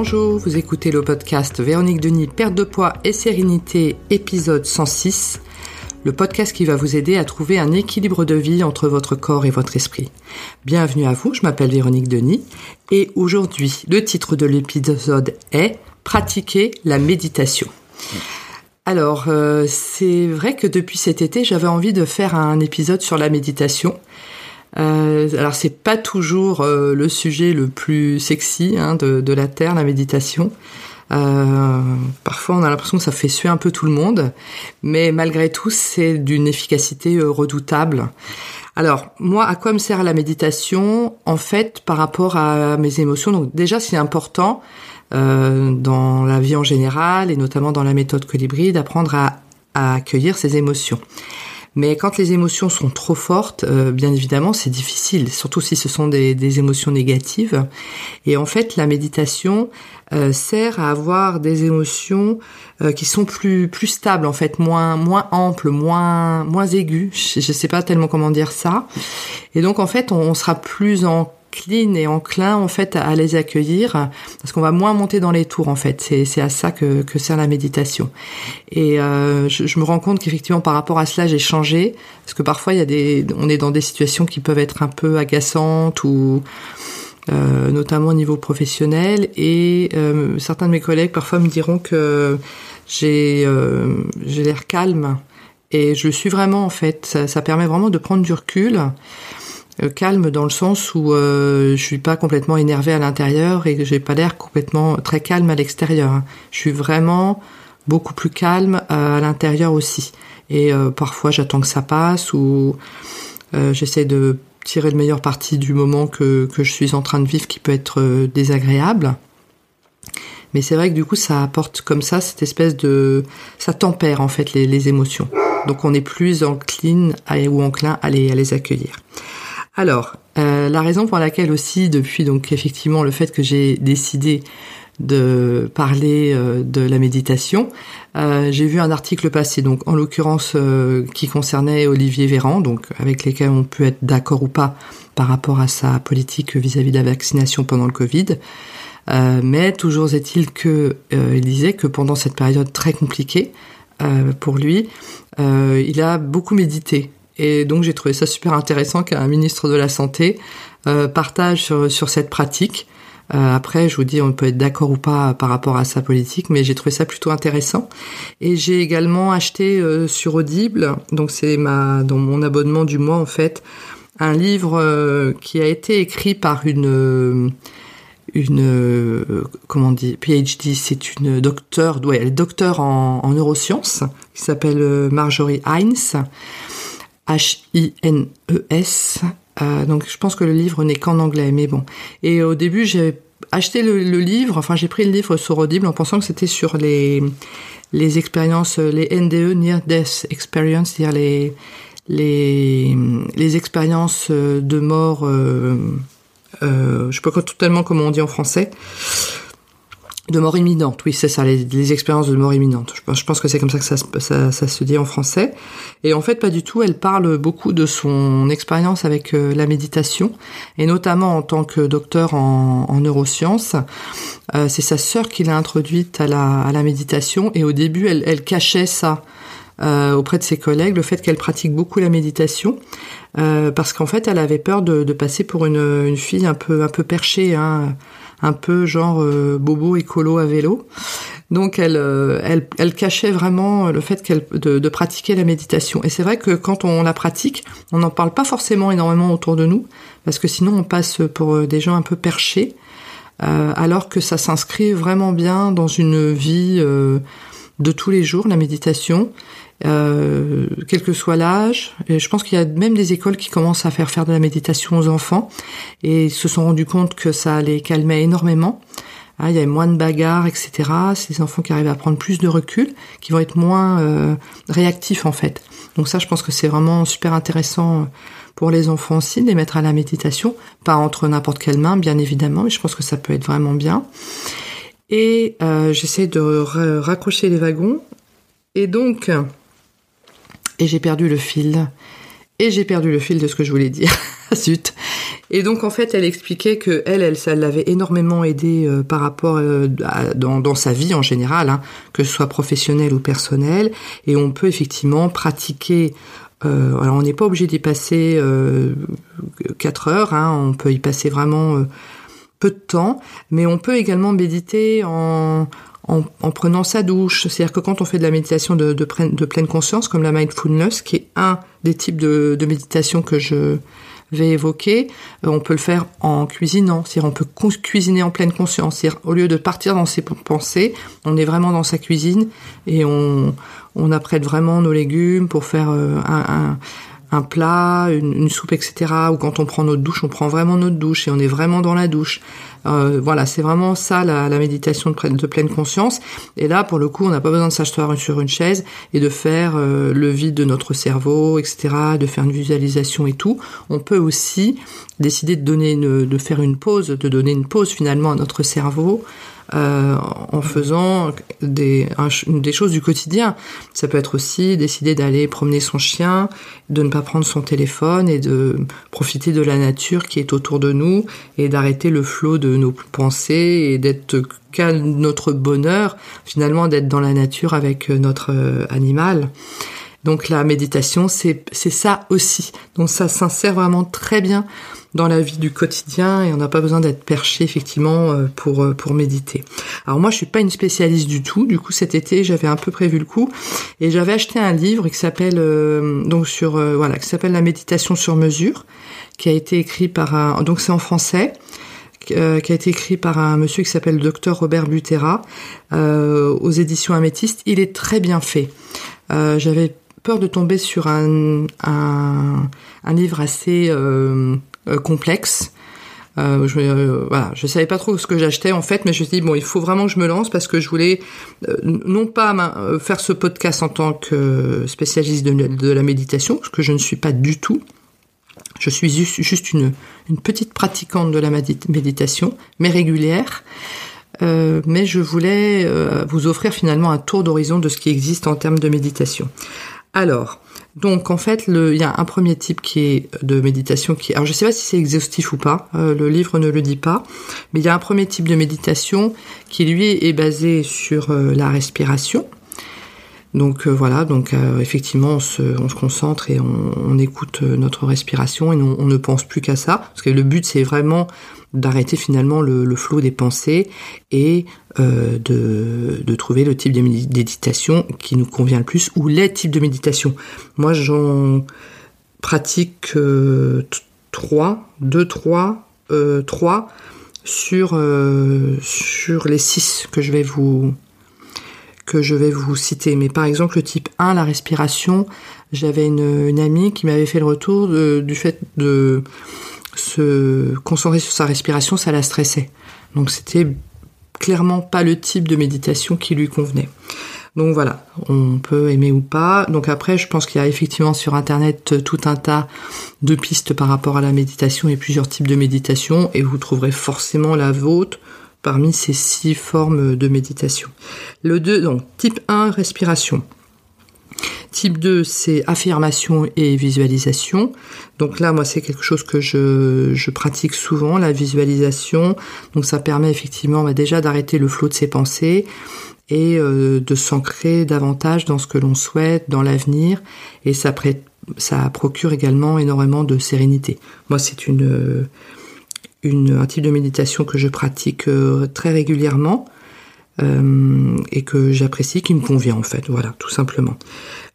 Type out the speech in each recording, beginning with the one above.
Bonjour, vous écoutez le podcast Véronique Denis, perte de poids et sérénité, épisode 106, le podcast qui va vous aider à trouver un équilibre de vie entre votre corps et votre esprit. Bienvenue à vous, je m'appelle Véronique Denis et aujourd'hui, le titre de l'épisode est Pratiquer la méditation. Alors, euh, c'est vrai que depuis cet été, j'avais envie de faire un épisode sur la méditation euh, alors c'est pas toujours euh, le sujet le plus sexy hein, de, la Terre, la méditation. Euh, parfois on a l'impression que ça fait suer un peu tout le monde, mais malgré tout c'est d'une efficacité euh, redoutable. Alors moi, à quoi me sert la méditation? En fait, par rapport à mes émotions, donc déjà c'est important dans la vie en général et notamment dans la méthode Colibri d'apprendre à, à accueillir ses émotions. Mais quand les émotions sont trop fortes, euh, bien évidemment, c'est difficile, surtout si ce sont des, des, émotions négatives. Et en fait, la méditation euh, sert à avoir des émotions euh, qui sont plus plus stables, en fait, moins moins amples, moins moins aiguës. Je, ne sais pas tellement comment dire ça. Et donc, en fait, on, on sera plus en clean et enclin en fait à les accueillir parce qu'on va moins monter dans les tours en fait. C'est c'est à ça que que sert la méditation. Et euh, je, je, me rends compte qu'effectivement par rapport à cela j'ai changé parce que parfois il y a des on est dans des situations qui peuvent être un peu agaçantes ou euh, notamment au niveau professionnel. Et euh, certains de mes collègues parfois me diront que j'ai euh, j'ai l'air calme. Et je suis vraiment en fait. Ça, permet vraiment de prendre du recul calme dans le sens où euh, je suis pas complètement énervée à l'intérieur et que j'ai pas l'air complètement très calme à l'extérieur. Hein. Je suis vraiment beaucoup plus calme euh, à l'intérieur aussi. Et euh, parfois j'attends que ça passe ou euh, j'essaie de tirer le meilleur parti du moment que, que je suis en train de vivre qui peut être désagréable. Mais c'est vrai que du coup ça apporte comme ça cette espèce de... ça tempère en fait les, les émotions. Donc on est plus encline à, ou enclin à les, à les accueillir. Alors, euh, la raison pour laquelle aussi, depuis donc effectivement le fait que j'ai décidé de parler euh, de la méditation, euh, j'ai vu un article passer, donc en l'occurrence qui concernait Olivier Véran, donc avec lesquels on peut être d'accord ou pas par rapport à sa politique vis-à-vis -vis de la vaccination pendant le Covid. Mais toujours est-il que il disait que pendant cette période très compliquée pour lui, il a beaucoup médité et donc j'ai trouvé ça super intéressant qu'un ministre de la Santé euh, partage sur, sur, cette pratique. Euh, après, je vous dis, on peut être d'accord ou pas par rapport à sa politique, mais j'ai trouvé ça plutôt intéressant. Et j'ai également acheté euh, sur Audible, donc c'est ma dans mon abonnement du mois en fait, un livre euh, qui a été écrit par une euh, une euh, comment on dit PhD, c'est une docteure, ouais, elle est docteur en, en neurosciences, qui s'appelle Marjorie Hines. H-I-N-E-S. Euh, donc je pense que le livre n'est qu'en anglais, mais bon. Et au début, j'ai acheté le, le, livre, enfin j'ai pris le livre sur Audible en pensant que c'était sur les les expériences, les NDE, Near Death Experience, c'est-à-dire les les les expériences de mort. Euh, euh, je sais pas totalement comment on dit en français de mort imminente, oui, c'est ça, les, les, expériences de mort imminente. Je, pense que c'est comme ça que ça, se dit en français. Et en fait, pas du tout. Elle parle beaucoup de son expérience avec euh, la méditation, et notamment en tant que docteur en, en neurosciences. Euh, c'est sa sœur qui l'a introduite à la, méditation, et au début, elle, cachait ça. Euh, auprès de ses collègues, le fait qu'elle pratique beaucoup la méditation, parce qu'en fait, elle avait peur de, passer pour une, fille un peu un peu perchée, hein, un peu genre euh, bobo écolo à vélo. Donc elle, euh, elle, elle cachait vraiment le fait qu'elle de, de, pratiquer la méditation. Et c'est vrai que quand on la pratique, on n'en parle pas forcément énormément autour de nous, parce que sinon on passe pour euh, des gens un peu perchés, euh, alors que ça s'inscrit vraiment bien dans une vie euh, de tous les jours, la méditation. Euh, quel que soit l'âge. Je pense qu'il y a même des écoles qui commencent à faire faire de la méditation aux enfants et ils se sont rendus compte que ça les calmait énormément. Ah, il y a moins de bagarres, etc. C'est des enfants qui arrivent à prendre plus de recul, qui vont être moins euh, réactifs en fait. Donc ça, je pense que c'est vraiment super intéressant pour les enfants aussi de les mettre à la méditation, pas entre n'importe quelle main, bien évidemment, mais je pense que ça peut être vraiment bien. Et euh, j'essaie de raccrocher les wagons. Et donc, et j'ai perdu le fil. Et j'ai perdu le fil de ce que je voulais dire. Zut. Et donc en fait, elle expliquait que elle, elle, ça l'avait énormément aidé euh, par rapport euh, dans, dans, sa vie en général, hein, que ce soit professionnel ou personnel. Et on peut effectivement pratiquer. Euh, alors on n'est pas obligé d'y passer 4 heures, hein, on peut y passer vraiment peu de temps, mais on peut également méditer en, en, en prenant sa douche. C'est-à-dire que quand on fait de la méditation de, de, de, pleine conscience, comme la mindfulness, qui est un des types de, de méditation que je vais évoquer, euh, on peut le faire en cuisinant, c'est-à-dire on peut cuisiner en pleine conscience, c'est-à-dire au lieu de partir dans ses pensées, on est vraiment dans sa cuisine et on, on apprête vraiment nos légumes pour faire euh, un, un un plat, une, soupe, etc. Ou quand on prend notre douche, on prend vraiment notre douche et on est vraiment dans la douche. Euh, voilà, c'est vraiment ça la, méditation de, pleine conscience. Et là, pour le coup, on n'a pas besoin de s'asseoir sur une chaise et de faire euh, le vide de notre cerveau, etc. De faire une visualisation et tout. On peut aussi décider de donner de faire une pause, de donner une pause finalement à notre cerveau euh, en faisant des, des choses du quotidien. Ça peut être aussi décider d'aller promener son chien, de ne pas prendre son téléphone et de profiter de la nature qui est autour de nous et d'arrêter le flot de nos pensées et d'être qu'à notre bonheur finalement d'être dans la nature avec notre euh, animal. Donc la méditation, c'est ça aussi. Donc ça s'insère vraiment très bien dans la vie du quotidien et on n'a pas besoin d'être perché effectivement euh, pour euh, pour méditer. Alors moi je suis pas une spécialiste du tout. Du coup cet été j'avais un peu prévu le coup et j'avais acheté un livre qui s'appelle euh, donc sur voilà qui s'appelle la méditation sur mesure qui a été écrit par un donc c'est en français qui a été écrit par un monsieur qui s'appelle le docteur Robert Butera aux éditions Améthyste. Il est très bien fait. J'avais peur de tomber sur un, un, un livre assez euh, complexe. Euh, je, euh, voilà, je savais pas trop ce que j'achetais en fait, mais je me suis dit bon, il faut vraiment que je me lance parce que je voulais euh, non pas faire ce podcast en tant que spécialiste de, la méditation, parce que je ne suis pas du tout. Je suis juste, une, petite pratiquante de la méditation, mais régulière. Euh, mais je voulais vous offrir finalement un tour d'horizon de ce qui existe en termes de méditation. Alors, donc en fait, il y a un premier type qui est de méditation qui, alors je sais pas si c'est exhaustif ou pas, euh, le livre ne le dit pas, mais il y a un premier type de méditation qui lui est basé sur euh, la respiration. Donc euh, voilà, donc effectivement on se, on se, concentre et on, écoute notre respiration et on, ne pense plus qu'à ça, parce que le but c'est vraiment d'arrêter finalement le, flot des pensées et euh, de, trouver le type de méditation qui nous convient le plus ou les types de méditation. Moi, j'en pratique euh, trois, deux, trois, euh, trois sur euh, sur les six que je vais vous que je vais vous citer. Mais par exemple, le type 1, la respiration, j'avais une, amie qui m'avait fait le retour du fait de se concentrer sur sa respiration, ça la stressait. Donc c'était clairement pas le type de méditation qui lui convenait. Donc voilà, on peut aimer ou pas. Donc après, je pense qu'il y a effectivement sur Internet tout un tas de pistes par rapport à la méditation et plusieurs types de méditation, et vous trouverez forcément la vôtre parmi ces six formes de méditation. Le 2, donc type 1, respiration. Type 2, c'est affirmation et visualisation. Donc là, moi, c'est quelque chose que je, pratique souvent, la visualisation. Donc ça permet effectivement bah, déjà d'arrêter le flot de ses pensées et euh, de s'ancrer davantage dans ce que l'on souhaite, dans l'avenir. Et ça procure également énormément de sérénité. Moi, c'est une, un type de méditation que je pratique euh, très régulièrement. Euh, et que j'apprécie, qui me convient en fait, voilà, tout simplement.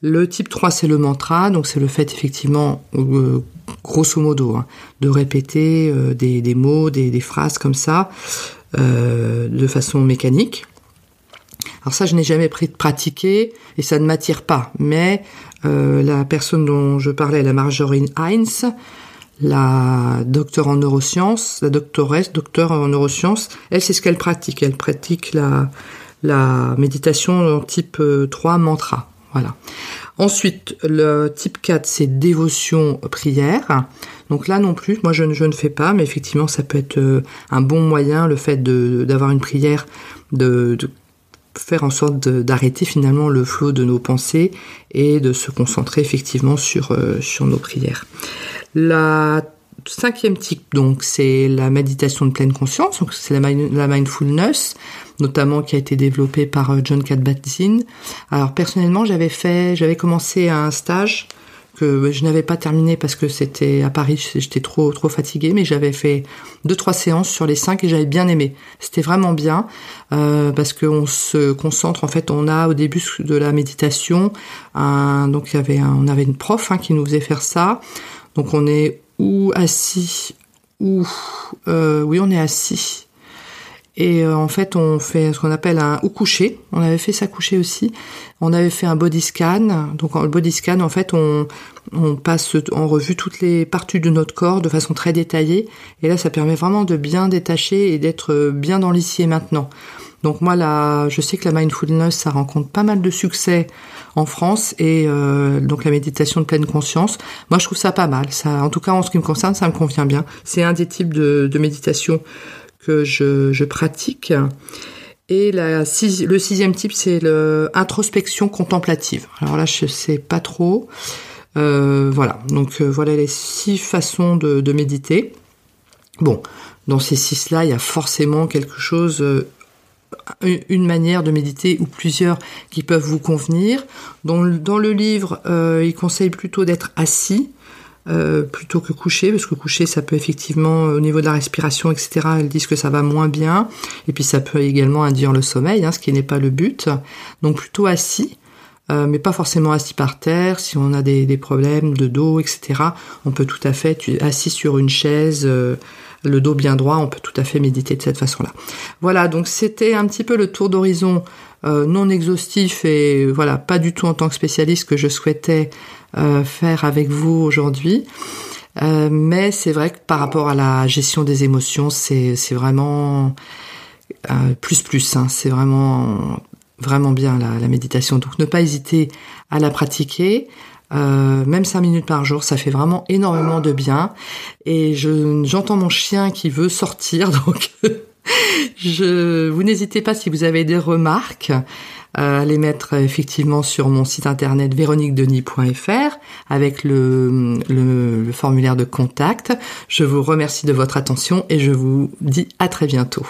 Le type 3, c'est le mantra, donc c'est le fait effectivement, euh, grosso modo, hein, de répéter des, des, mots, des, des, phrases comme ça, de façon mécanique. Alors ça, je n'ai jamais pratiquer et ça ne m'attire pas, mais la personne dont je parlais, la Marjorie Heinz, la docteure en neurosciences, la doctoresse, docteur en neurosciences, elle, c'est ce qu'elle pratique. Elle pratique la, méditation type 3 euh, mantra. Voilà. Ensuite, le type 4, c'est dévotion prière. Donc là non plus, moi je, ne fais pas, mais effectivement ça peut être euh, un bon moyen, le fait d'avoir une prière, de, faire en sorte d'arrêter finalement le flot de nos pensées et de se concentrer effectivement sur, euh, sur nos prières. La cinquième type, donc, c'est la méditation de pleine conscience. Donc, c'est la, mindfulness, notamment qui a été développée par euh, John Kabat-Zinn. Alors, personnellement, j'avais fait, j'avais commencé un stage que je n'avais pas terminé parce que c'était à Paris, j'étais trop trop fatiguée, mais j'avais fait deux trois séances sur les cinq et j'avais bien aimé. C'était vraiment bien euh, parce qu'on se concentre. En fait, on a au début de la méditation, un, donc il y avait on avait une prof hein, qui nous faisait faire ça. Donc on est ou assis ou euh, oui on est assis et euh, en fait, on fait ce qu'on appelle un ou coucher. On avait fait ça coucher aussi. On avait fait un body scan. Donc, le body scan, en fait, on, on passe en revue toutes les parties de notre corps de façon très détaillée. Et là, ça permet vraiment de bien détacher et d'être bien dans l'ici et maintenant. Donc moi, là, je sais que la mindfulness, ça rencontre pas mal de succès en France et euh, donc la méditation de pleine conscience. Moi, je trouve ça pas mal. Ça, en tout cas, en ce qui me concerne, ça me convient bien. C'est un des types de, méditation que je, pratique. Et le sixième type, c'est l'introspection contemplative. Alors là, je sais pas trop. Euh, voilà, donc euh, voilà les six façons de, méditer. Bon, dans ces six-là, il y a forcément quelque chose, une manière de méditer ou plusieurs qui peuvent vous convenir. Dans, le livre, euh, il conseille plutôt d'être assis euh, plutôt que coucher, parce que coucher, ça peut effectivement, au niveau de la respiration, etc., elles disent que ça va moins bien, et puis ça peut également induire le sommeil, hein, ce qui n'est pas le but. Donc plutôt assis, euh, mais pas forcément assis par terre. Si on a des, problèmes de dos, etc., on peut tout à fait, assis sur une chaise, le dos bien droit, on peut tout à fait méditer de cette façon-là. Voilà, donc c'était un petit peu le tour d'horizon euh, non exhaustif et voilà, pas du tout en tant que spécialiste que je souhaitais euh, faire avec vous aujourd'hui. Euh, mais c'est vrai que par rapport à la gestion des émotions, c'est vraiment plus plus. Hein, c'est vraiment vraiment bien la, la, méditation. Donc ne pas hésiter à la pratiquer. Euh, même cinq minutes par jour, ça fait vraiment énormément de bien. Et j'entends mon chien qui veut sortir, donc je, vous n'hésitez pas si vous avez des remarques à les mettre effectivement sur mon site internet véroniquedenis.fr avec le, le formulaire de contact. Je vous remercie de votre attention et je vous dis à très bientôt.